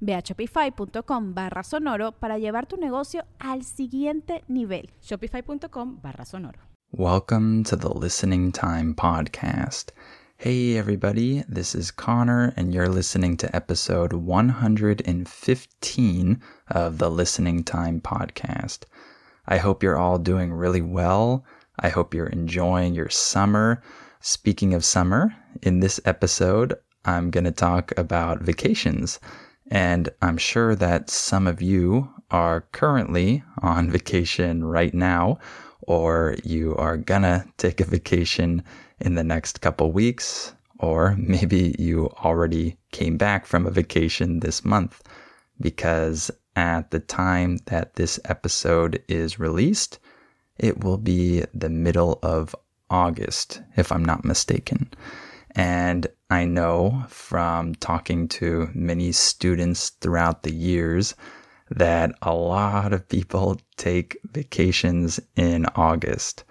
Ve a shopify.com barra sonoro para llevar tu negocio al siguiente nivel. Shopify.com barra sonoro. Welcome to the Listening Time Podcast. Hey, everybody, this is Connor, and you're listening to episode 115 of the Listening Time Podcast. I hope you're all doing really well. I hope you're enjoying your summer. Speaking of summer, in this episode, I'm going to talk about vacations. And I'm sure that some of you are currently on vacation right now, or you are gonna take a vacation in the next couple weeks, or maybe you already came back from a vacation this month. Because at the time that this episode is released, it will be the middle of August, if I'm not mistaken. And I know from talking to many students throughout the years that a lot of people take vacations in August.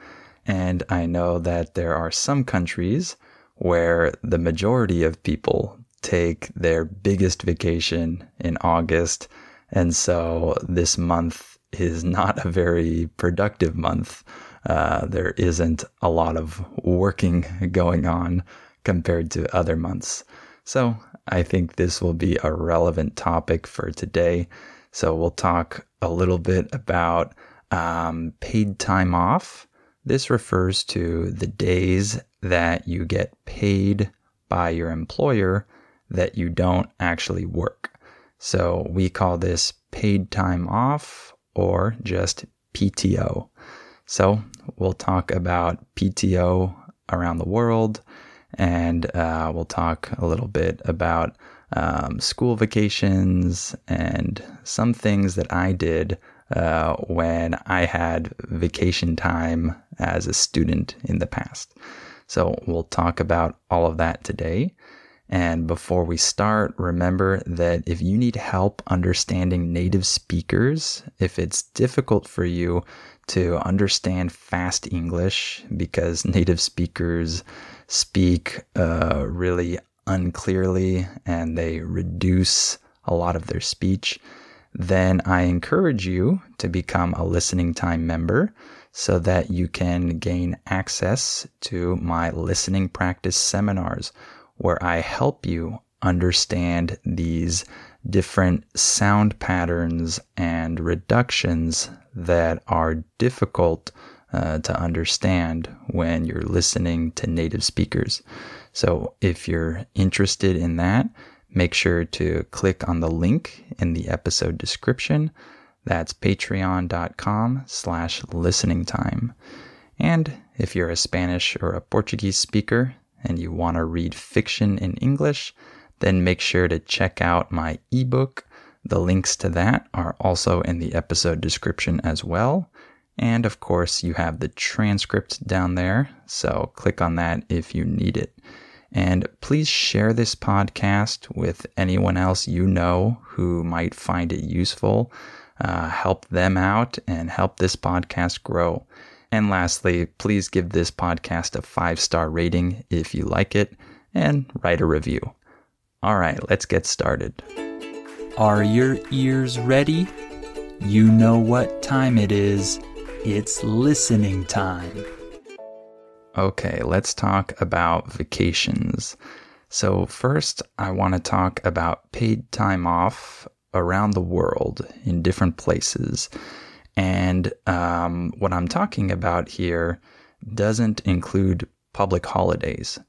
And I know that there are some countries where the majority of people take their biggest vacation in August. And so this month is not a very productive month. Uh, there isn't a lot of working going on compared to other months. So I think this will be a relevant topic for today. So we'll talk a little bit about um, paid time off. This refers to the days that you get paid by your employer that you don't actually work. So we call this paid time off or just PTO. So we'll talk about PTO around the world and uh, we'll talk a little bit about um, school vacations and some things that I did uh, when I had vacation time as a student in the past. So we'll talk about all of that today. And before we start, remember that if you need help understanding native speakers, if it's difficult for you to understand fast English because native speakers speak uh, really unclearly and they reduce a lot of their speech, then I encourage you to become a listening time member so that you can gain access to my listening practice seminars where I help you understand these different sound patterns and reductions that are difficult uh, to understand when you're listening to native speakers. So if you're interested in that, make sure to click on the link in the episode description. That's patreon.com slash listening time. And if you're a Spanish or a Portuguese speaker and you want to read fiction in English, then make sure to check out my ebook. The links to that are also in the episode description as well. And of course, you have the transcript down there. So click on that if you need it. And please share this podcast with anyone else you know who might find it useful. Uh, help them out and help this podcast grow. And lastly, please give this podcast a five star rating if you like it and write a review. All right, let's get started. Are your ears ready? You know what time it is. It's listening time. Okay, let's talk about vacations. So, first, I want to talk about paid time off around the world in different places. And um, what I'm talking about here doesn't include public holidays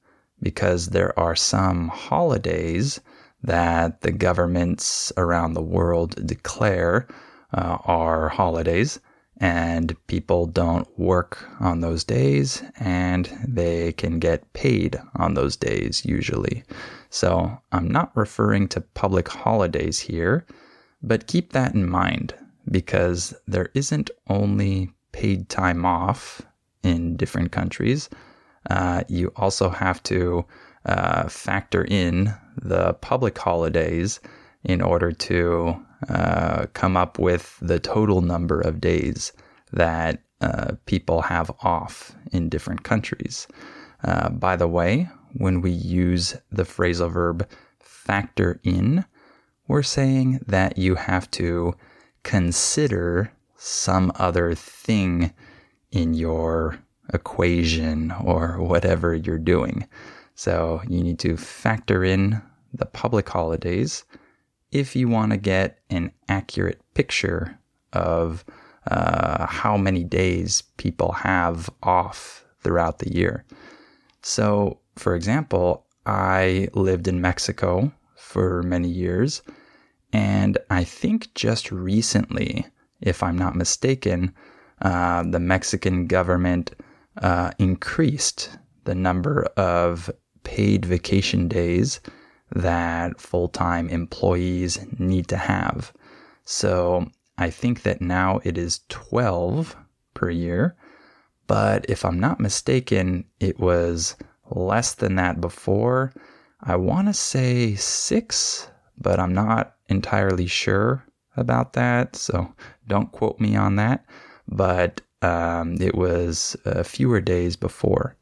because there are some holidays that the governments around the world declare uh, are holidays and people don't work on those days and they can get paid on those days usually. So I'm not referring to public holidays here, but keep that in mind because there isn't only paid time off in different countries. Uh, you also have to uh, factor in the public holidays in order to uh, come up with the total number of days that uh, people have off in different countries. Uh, by the way, when we use the phrasal verb factor in, we're saying that you have to consider some other thing in your equation or whatever you're doing. So you need to factor in the public holidays if you want to get an accurate picture of uh, how many days people have off throughout the year. So, for example, I lived in Mexico for many years, and I think just recently, if I'm not mistaken, uh, the Mexican government uh, increased the number of paid vacation days that full time employees need to have. So I think that now it is 12 per year. But if I'm not mistaken, it was less than that before. I want to say six, but I'm not entirely sure about that. So don't quote me on that. But um, it was uh, fewer days before.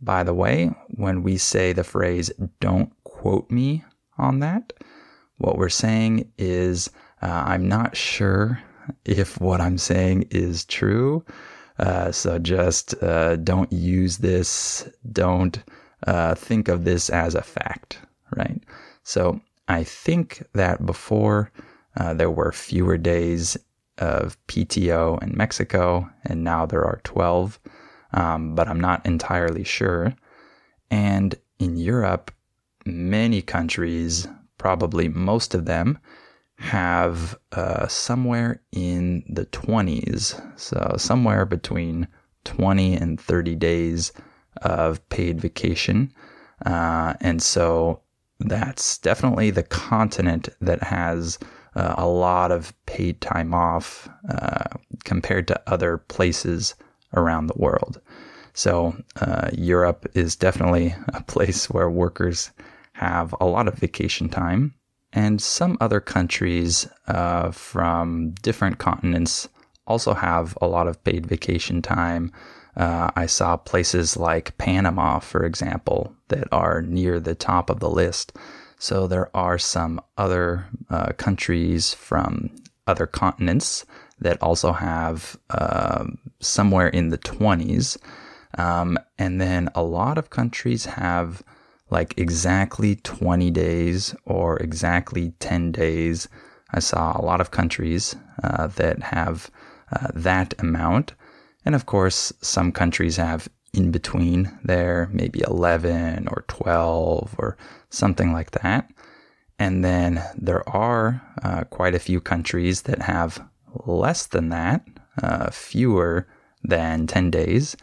By the way, when we say the phrase, don't quote me on that, what we're saying is, uh, I'm not sure if what I'm saying is true. Uh, so just uh, don't use this, don't uh, think of this as a fact, right? So I think that before uh, there were fewer days of PTO in Mexico, and now there are 12, um, but I'm not entirely sure. And in Europe, many countries, probably most of them, have uh, somewhere in the 20s, so somewhere between 20 and 30 days of paid vacation. Uh, and so that's definitely the continent that has uh, a lot of paid time off uh, compared to other places around the world. So, uh, Europe is definitely a place where workers have a lot of vacation time. And some other countries uh, from different continents also have a lot of paid vacation time. Uh, I saw places like Panama, for example, that are near the top of the list. So there are some other uh, countries from other continents that also have uh, somewhere in the 20s. Um, and then a lot of countries have like exactly 20 days or exactly 10 days. I saw a lot of countries uh, that have uh, that amount. And of course, some countries have in between there, maybe 11 or 12 or something like that. And then there are uh, quite a few countries that have less than that, uh, fewer than 10 days.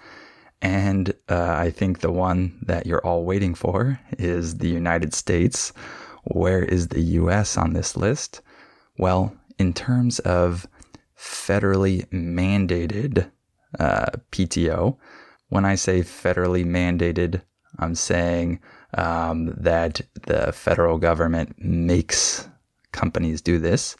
And uh, I think the one that you're all waiting for is the United States. Where is the US on this list? Well, in terms of federally mandated uh, PTO, when I say federally mandated, I'm saying um, that the federal government makes companies do this.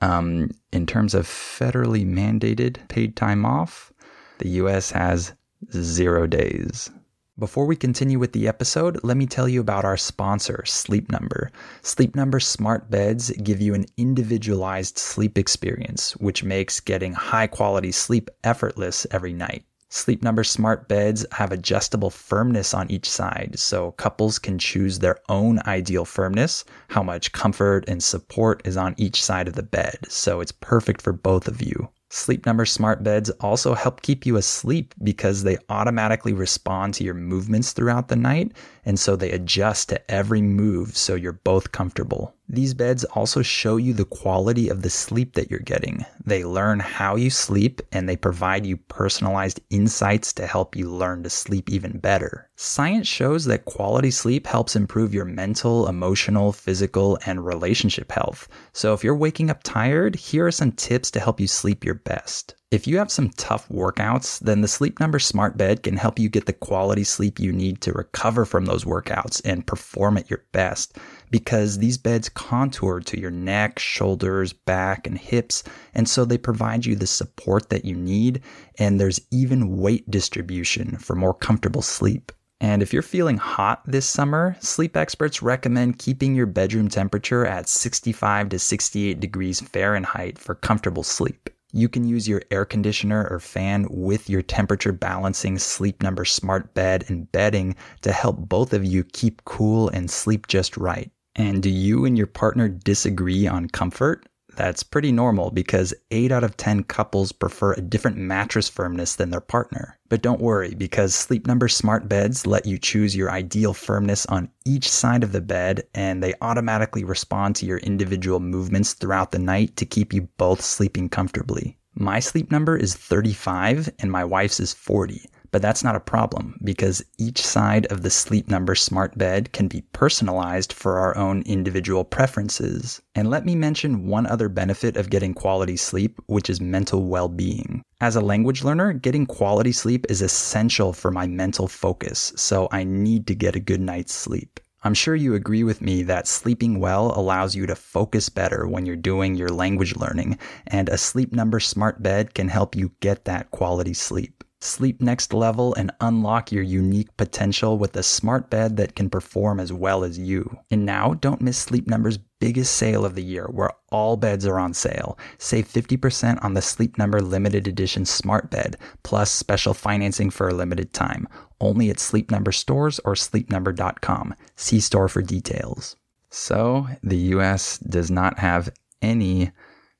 Um, in terms of federally mandated paid time off, the US has zero days. Before we continue with the episode, let me tell you about our sponsor, Sleep Number. Sleep Number smart beds give you an individualized sleep experience, which makes getting high quality sleep effortless every night. Sleep Number smart beds have adjustable firmness on each side, so couples can choose their own ideal firmness, how much comfort and support is on each side of the bed, so it's perfect for both of you. Sleep Number smart beds also help keep you asleep because they automatically respond to your movements throughout the night, and so they adjust to every move so you're both comfortable. These beds also show you the quality of the sleep that you're getting. They learn how you sleep and they provide you personalized insights to help you learn to sleep even better. Science shows that quality sleep helps improve your mental, emotional, physical, and relationship health. So if you're waking up tired, here are some tips to help you sleep your best. If you have some tough workouts, then the Sleep Number Smart Bed can help you get the quality sleep you need to recover from those workouts and perform at your best because these beds contour to your neck, shoulders, back, and hips, and so they provide you the support that you need, and there's even weight distribution for more comfortable sleep. And if you're feeling hot this summer, sleep experts recommend keeping your bedroom temperature at 65 to 68 degrees Fahrenheit for comfortable sleep. You can use your air conditioner or fan with your temperature balancing Sleep Number smart bed and bedding to help both of you keep cool and sleep just right. And do you and your partner disagree on comfort? That's pretty normal because 8 out of 10 couples prefer a different mattress firmness than their partner. But don't worry because Sleep Number smart beds let you choose your ideal firmness on each side of the bed and they automatically respond to your individual movements throughout the night to keep you both sleeping comfortably. My sleep number is 35 and my wife's is 40. But that's not a problem because each side of the Sleep Number smart bed can be personalized for our own individual preferences. And let me mention one other benefit of getting quality sleep, which is mental well being. As a language learner, getting quality sleep is essential for my mental focus, so I need to get a good night's sleep. I'm sure you agree with me that sleeping well allows you to focus better when you're doing your language learning, and a Sleep Number smart bed can help you get that quality sleep. Sleep next level and unlock your unique potential with a smart bed that can perform as well as you. And now, don't miss Sleep Number's biggest sale of the year where all beds are on sale. Save 50% on the Sleep Number limited edition smart bed, plus special financing for a limited time. Only at Sleep Number stores or sleepnumber.com. See store for details. So, the US does not have any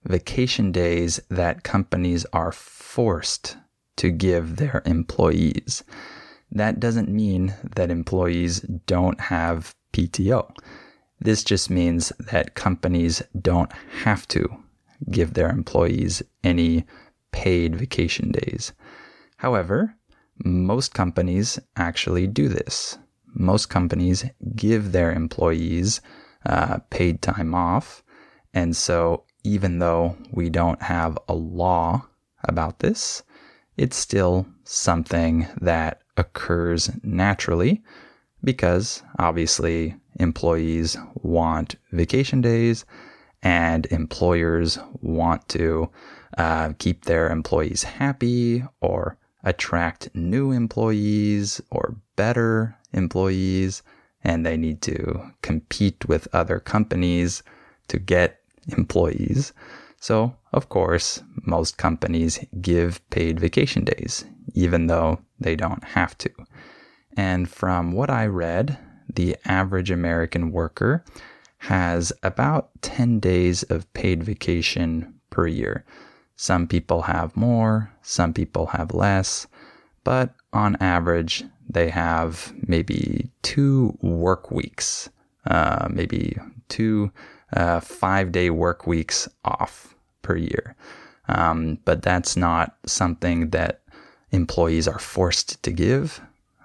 vacation days that companies are forced to give their employees. That doesn't mean that employees don't have PTO. This just means that companies don't have to give their employees any paid vacation days. However, most companies actually do this. Most companies give their employees uh, paid time off. And so, even though we don't have a law about this, it's still something that occurs naturally because obviously employees want vacation days and employers want to uh, keep their employees happy or attract new employees or better employees and they need to compete with other companies to get employees. So, of course, most companies give paid vacation days, even though they don't have to. And from what I read, the average American worker has about 10 days of paid vacation per year. Some people have more, some people have less, but on average, they have maybe two work weeks, uh, maybe two uh, five day work weeks off per year. Um, but that's not something that employees are forced to give.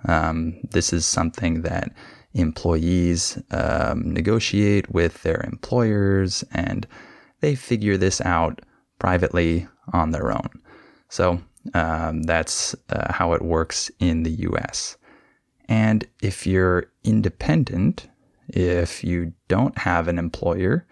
Um, this is something that employees um, negotiate with their employers and they figure this out privately on their own. So um, that's uh, how it works in the US. And if you're independent, if you don't have an employer,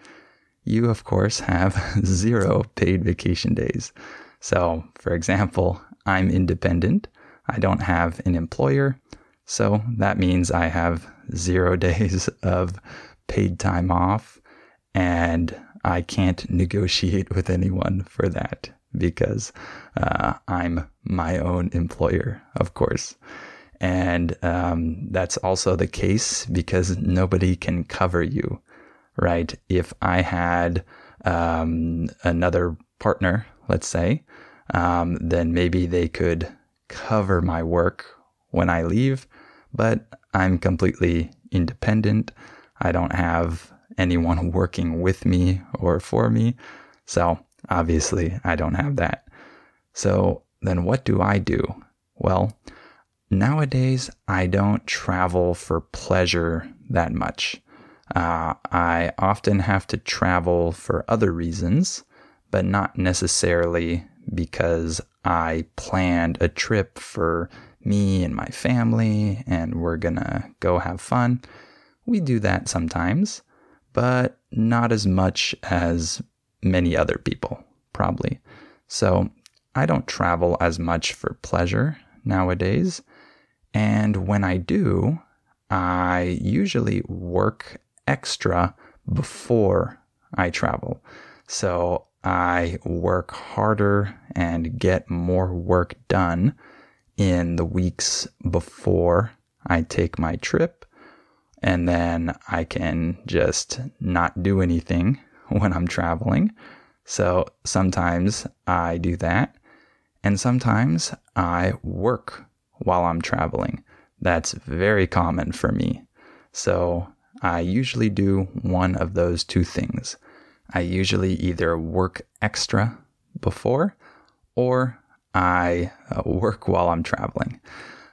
you, of course, have zero paid vacation days. So, for example, I'm independent. I don't have an employer. So that means I have zero days of paid time off. And I can't negotiate with anyone for that because uh, I'm my own employer, of course. And um, that's also the case because nobody can cover you right? If I had um, another partner, let's say, um, then maybe they could cover my work when I leave. But I'm completely independent. I don't have anyone working with me or for me. So obviously, I don't have that. So then what do I do? Well, nowadays, I don't travel for pleasure that much. Uh, I often have to travel for other reasons, but not necessarily because I planned a trip for me and my family and we're gonna go have fun. We do that sometimes, but not as much as many other people, probably. So I don't travel as much for pleasure nowadays. And when I do, I usually work extra before I travel. So I work harder and get more work done in the weeks before I take my trip. And then I can just not do anything when I'm traveling. So sometimes I do that. And sometimes I work while I'm traveling. That's very common for me. So I usually do one of those two things. I usually either work extra before or I uh, work while I'm traveling.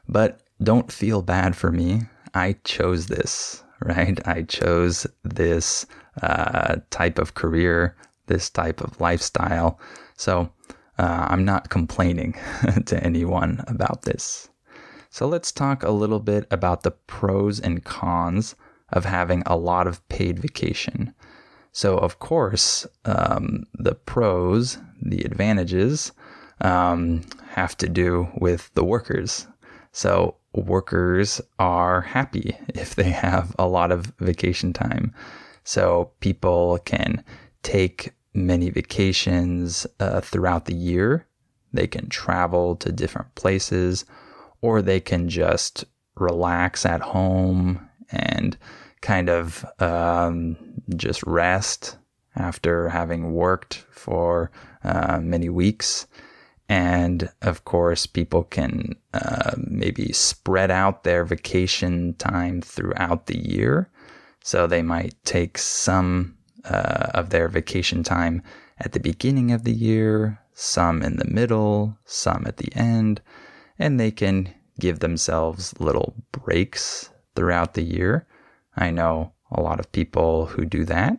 But don't feel bad for me. I chose this, right? I chose this uh, type of career, this type of lifestyle. So uh, I'm not complaining to anyone about this. So let's talk a little bit about the pros and cons of having a lot of paid vacation. So, of course, um, the pros, the advantages, um, have to do with the workers. So, workers are happy if they have a lot of vacation time. So, people can take many vacations uh, throughout the year. They can travel to different places or they can just relax at home and kind of um, just rest after having worked for uh, many weeks. And of course, people can uh, maybe spread out their vacation time throughout the year. So they might take some uh, of their vacation time at the beginning of the year, some in the middle, some at the end and they can give themselves little breaks throughout the year. I know a lot of people who do that.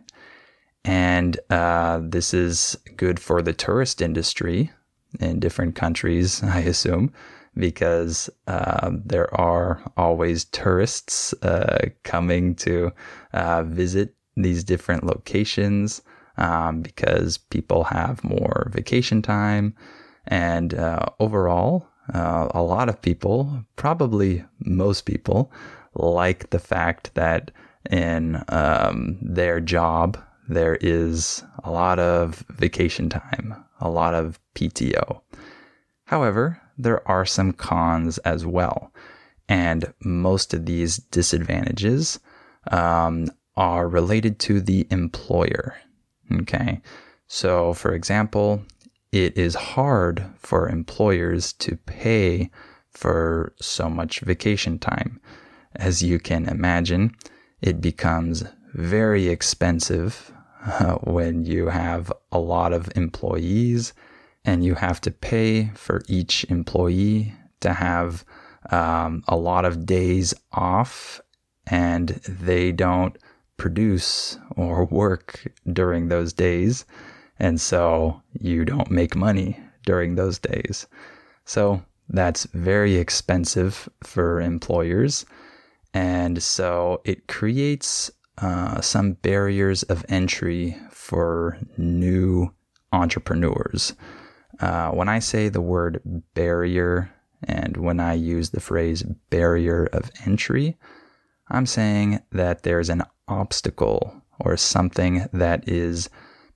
And uh, this is good for the tourist industry in different countries, I assume, because uh, there are always tourists uh, coming to uh, visit these different locations um, because people have more vacation time. And uh, overall, uh, a lot of people, probably most people, like the fact that in um, their job there is a lot of vacation time, a lot of PTO. However, there are some cons as well. And most of these disadvantages um, are related to the employer. Okay. So, for example, it is hard for employers to pay for so much vacation time. As you can imagine, it becomes very expensive uh, when you have a lot of employees and you have to pay for each employee to have um, a lot of days off and they don't produce or work during those days. And so you don't make money during those days. So that's very expensive for employers. And so it creates uh, some barriers of entry for new entrepreneurs. Uh, when I say the word barrier and when I use the phrase barrier of entry, I'm saying that there's an obstacle or something that is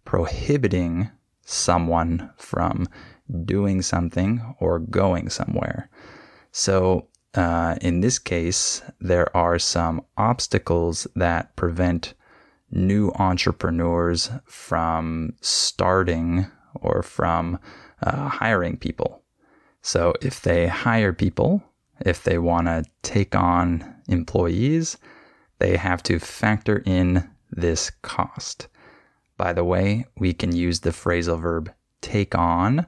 prohibiting someone from doing something or going somewhere. So, uh, in this case, there are some obstacles that prevent new entrepreneurs from starting or from uh, hiring people. So if they hire people, if they want to take on employees, they have to factor in this cost. By the way, we can use the phrasal verb take on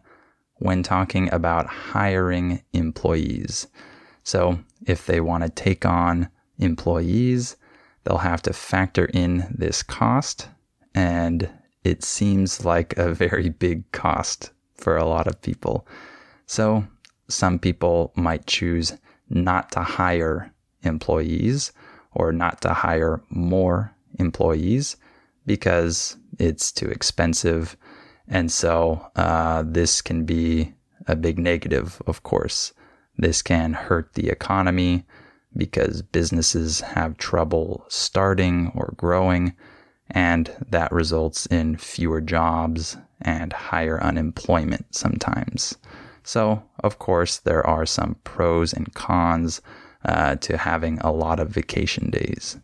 when talking about hiring employees. So if they want to take on employees, they'll have to factor in this cost. And it seems like a very big cost for a lot of people. So some people might choose not to hire employees or not to hire more employees because it's too expensive. And so uh, this can be a big negative, of course. This can hurt the economy because businesses have trouble starting or growing, and that results in fewer jobs and higher unemployment sometimes. So, of course, there are some pros and cons uh, to having a lot of vacation days.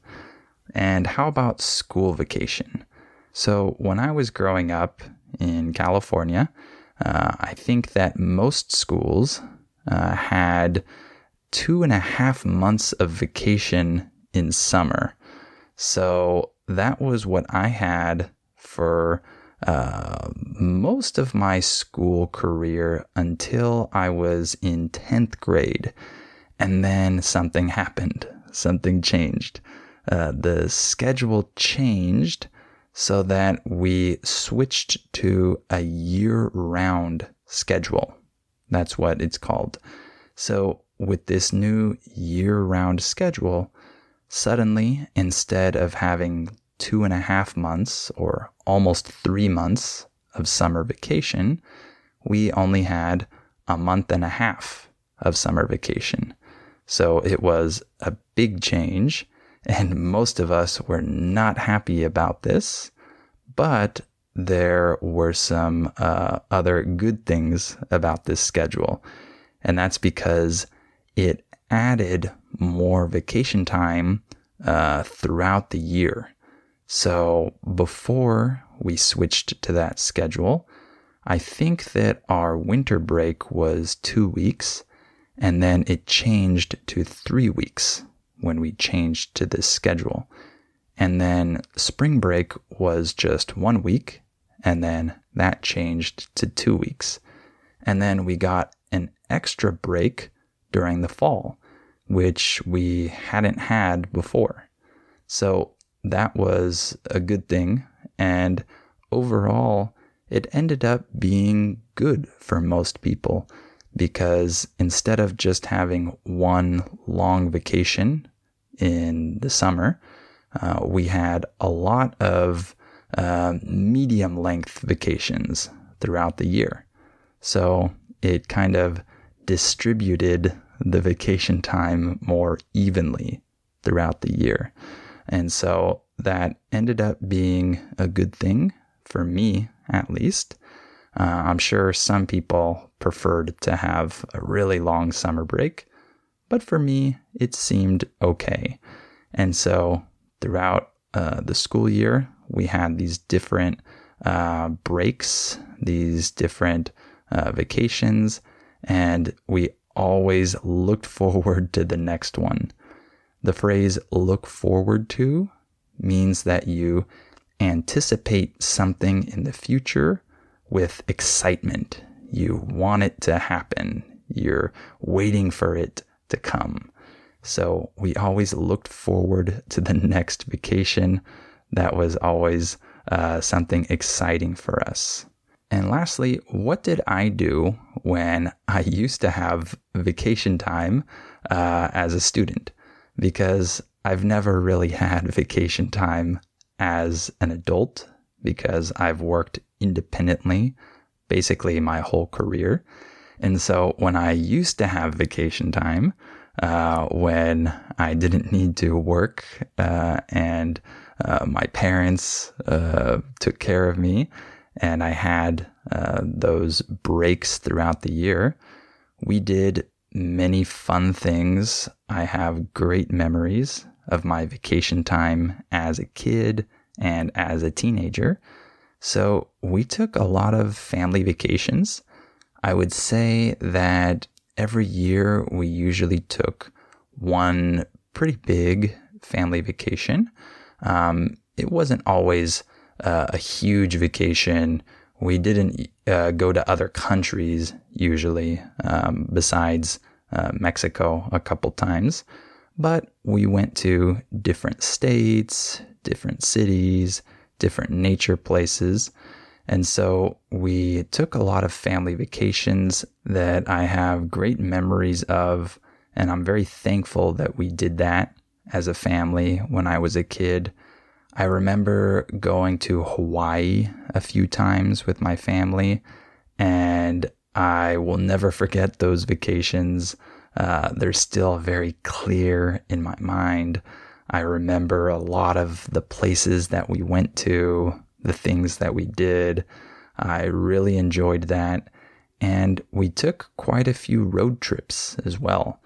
And how about school vacation? So, when I was growing up in California, uh, I think that most schools uh, had two and a half months of vacation in summer. So, that was what I had for uh, most of my school career until I was in 10th grade. And then something happened, something changed. Uh, the schedule changed so that we switched to a year round schedule. That's what it's called. So, with this new year round schedule, suddenly, instead of having two and a half months or almost three months of summer vacation, we only had a month and a half of summer vacation. So it was a big change, and most of us were not happy about this. But there were some uh, other good things about this schedule, and that's because it added more vacation time uh, throughout the year. So before we switched to that schedule, I think that our winter break was two weeks, and then it changed to three weeks when we changed to this schedule. And then spring break was just one week, and then that changed to two weeks. And then we got an extra break during the fall, which we hadn't had before. So that was a good thing. And overall, it ended up being good for most people because instead of just having one long vacation in the summer, uh, we had a lot of uh, medium length vacations throughout the year. So it kind of distributed the vacation time more evenly throughout the year. And so that ended up being a good thing for me, at least. Uh, I'm sure some people preferred to have a really long summer break, but for me, it seemed okay. And so throughout uh, the school year, we had these different uh, breaks, these different uh, vacations, and we always looked forward to the next one. The phrase look forward to means that you anticipate something in the future with excitement. You want it to happen. You're waiting for it to come. So we always looked forward to the next vacation. That was always uh, something exciting for us. And lastly, what did I do when I used to have vacation time uh, as a student? because I've never really had vacation time as an adult because I've worked independently basically my whole career. And so when I used to have vacation time, uh, when I didn't need to work uh, and uh, my parents uh, took care of me, and I had uh, those breaks throughout the year, we did many fun things. I have great memories of my vacation time as a kid and as a teenager. So we took a lot of family vacations. I would say that every year we usually took one pretty big family vacation. Um, it wasn't always uh, a huge vacation. We didn't uh, go to other countries usually, um, besides uh, Mexico a couple times. But we went to different states, different cities, different nature places. And so we took a lot of family vacations that I have great memories of. And I'm very thankful that we did that as a family when I was a kid. I remember going to Hawaii a few times with my family, and I will never forget those vacations. Uh, they're still very clear in my mind. I remember a lot of the places that we went to, the things that we did. I really enjoyed that. And we took quite a few road trips as well.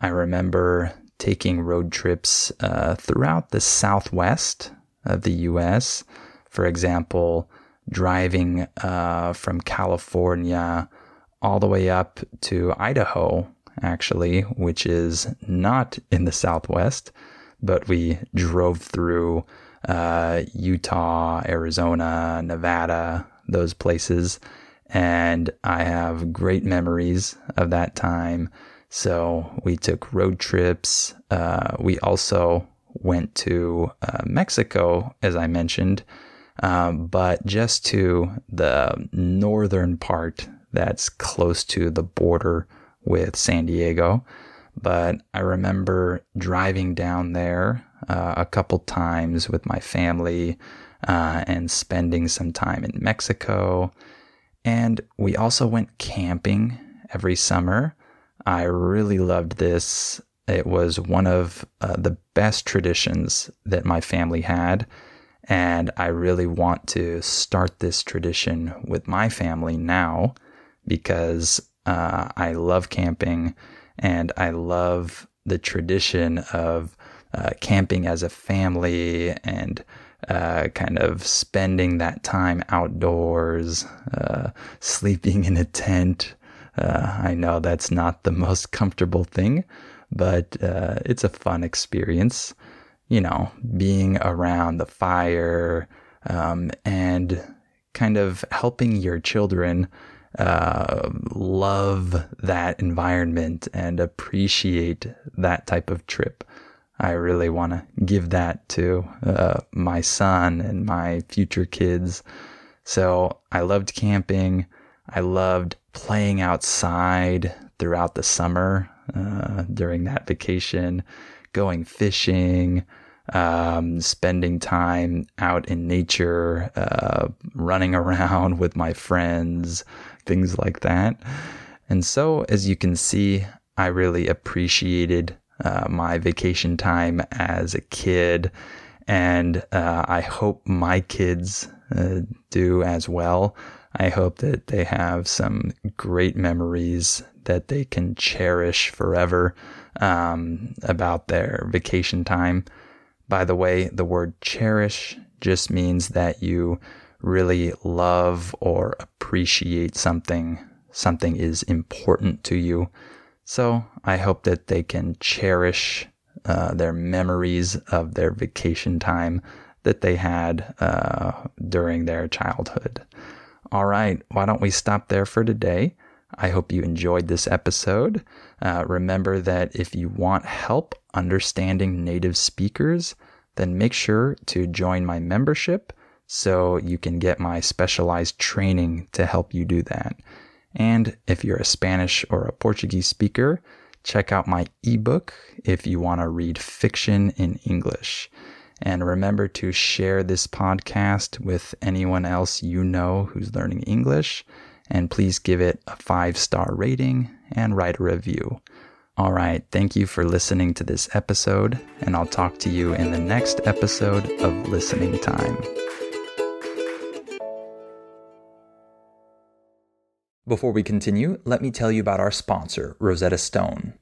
I remember taking road trips uh, throughout the southwest of the US. For example, driving uh, from California all the way up to Idaho, actually, which is not in the southwest, but we drove through uh, Utah, Arizona, Nevada, those places. And I have great memories of that time. So we took road trips. Uh, we also went to uh, Mexico, as I mentioned, um, but just to the northern part that's close to the border with San Diego. But I remember driving down there uh, a couple times with my family uh, and spending some time in Mexico. And we also went camping every summer. I really loved this. It was one of uh, the best traditions that my family had. And I really want to start this tradition with my family now because uh, I love camping and I love the tradition of uh, camping as a family and uh, kind of spending that time outdoors, uh, sleeping in a tent. Uh, I know that's not the most comfortable thing, but uh, it's a fun experience. You know, being around the fire um, and kind of helping your children uh, love that environment and appreciate that type of trip. I really want to give that to uh, my son and my future kids. So I loved camping. I loved playing outside throughout the summer uh, during that vacation, going fishing, um, spending time out in nature, uh, running around with my friends, things like that. And so, as you can see, I really appreciated uh, my vacation time as a kid. And uh, I hope my kids uh, do as well. I hope that they have some great memories that they can cherish forever um, about their vacation time. By the way, the word cherish just means that you really love or appreciate something, something is important to you. So I hope that they can cherish uh, their memories of their vacation time that they had uh, during their childhood. All right, why don't we stop there for today? I hope you enjoyed this episode. Uh, remember that if you want help understanding native speakers, then make sure to join my membership so you can get my specialized training to help you do that. And if you're a Spanish or a Portuguese speaker, check out my ebook if you want to read fiction in English. And remember to share this podcast with anyone else you know who's learning English. And please give it a five star rating and write a review. All right, thank you for listening to this episode, and I'll talk to you in the next episode of Listening Time. Before we continue, let me tell you about our sponsor, Rosetta Stone.